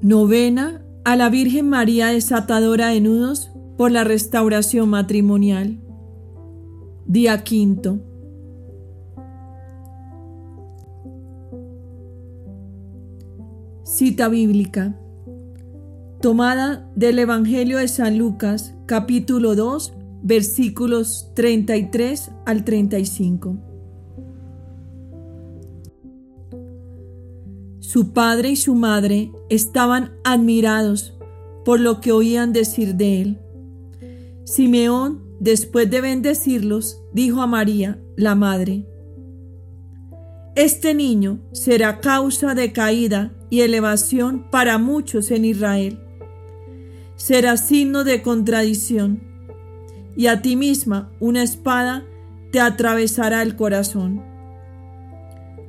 Novena a la Virgen María desatadora de nudos por la restauración matrimonial. Día quinto. Cita bíblica. Tomada del Evangelio de San Lucas, capítulo 2, versículos 33 al 35. Su padre y su madre estaban admirados por lo que oían decir de él. Simeón, después de bendecirlos, dijo a María, la madre, Este niño será causa de caída y elevación para muchos en Israel. Será signo de contradicción, y a ti misma una espada te atravesará el corazón.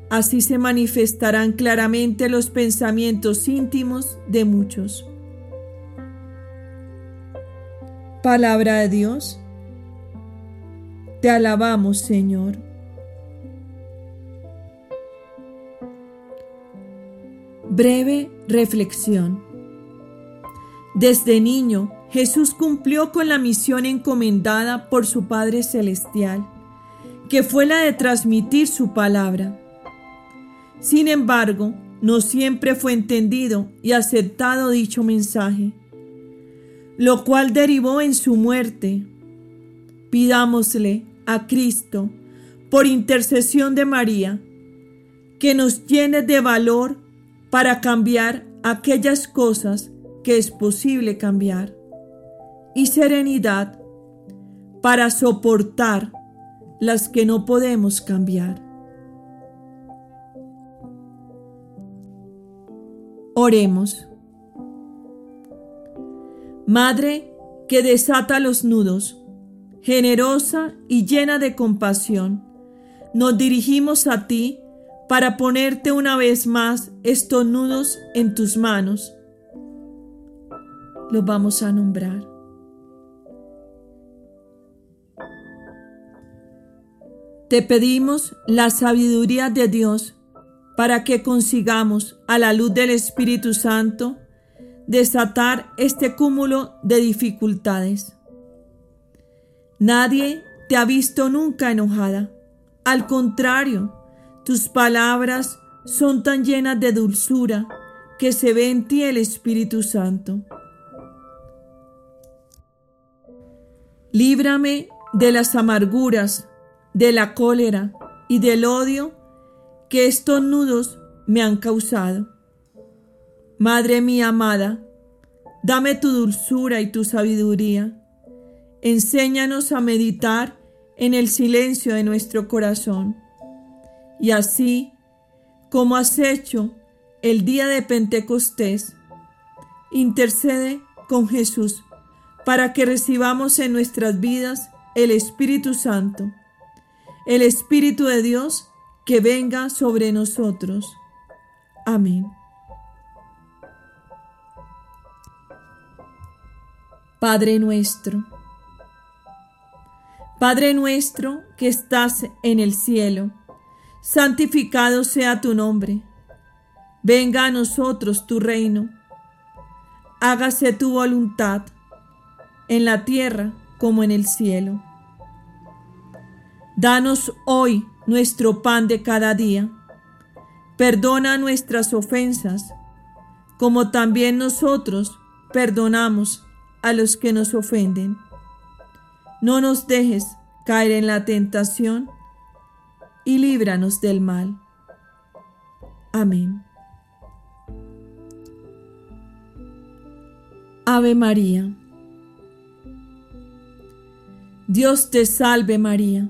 Así se manifestarán claramente los pensamientos íntimos de muchos. Palabra de Dios. Te alabamos, Señor. Breve reflexión. Desde niño, Jesús cumplió con la misión encomendada por su Padre Celestial, que fue la de transmitir su palabra. Sin embargo, no siempre fue entendido y aceptado dicho mensaje, lo cual derivó en su muerte. Pidámosle a Cristo, por intercesión de María, que nos llene de valor para cambiar aquellas cosas que es posible cambiar y serenidad para soportar las que no podemos cambiar. Oremos. Madre que desata los nudos, generosa y llena de compasión, nos dirigimos a ti para ponerte una vez más estos nudos en tus manos. Los vamos a nombrar. Te pedimos la sabiduría de Dios para que consigamos, a la luz del Espíritu Santo, desatar este cúmulo de dificultades. Nadie te ha visto nunca enojada. Al contrario, tus palabras son tan llenas de dulzura que se ve en ti el Espíritu Santo. Líbrame de las amarguras, de la cólera y del odio que estos nudos me han causado. Madre mía amada, dame tu dulzura y tu sabiduría. Enséñanos a meditar en el silencio de nuestro corazón. Y así, como has hecho el día de Pentecostés, intercede con Jesús para que recibamos en nuestras vidas el Espíritu Santo, el Espíritu de Dios que venga sobre nosotros. Amén. Padre nuestro, Padre nuestro que estás en el cielo, santificado sea tu nombre. Venga a nosotros tu reino. Hágase tu voluntad en la tierra como en el cielo. Danos hoy nuestro pan de cada día. Perdona nuestras ofensas, como también nosotros perdonamos a los que nos ofenden. No nos dejes caer en la tentación y líbranos del mal. Amén. Ave María. Dios te salve María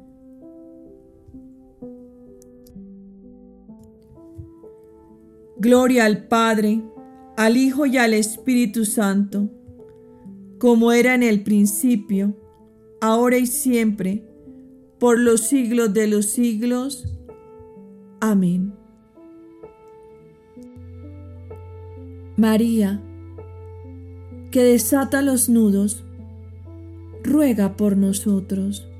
Gloria al Padre, al Hijo y al Espíritu Santo, como era en el principio, ahora y siempre, por los siglos de los siglos. Amén. María, que desata los nudos, ruega por nosotros.